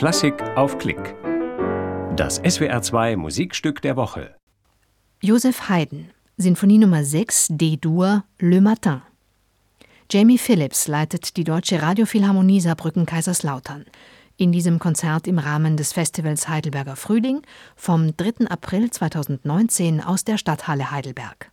Klassik auf Klick. Das SWR2 Musikstück der Woche. Joseph Haydn, Sinfonie Nummer 6 D-Dur Le Matin. Jamie Phillips leitet die Deutsche Radiophilharmonie Saarbrücken Kaiserslautern. In diesem Konzert im Rahmen des Festivals Heidelberger Frühling vom 3. April 2019 aus der Stadthalle Heidelberg.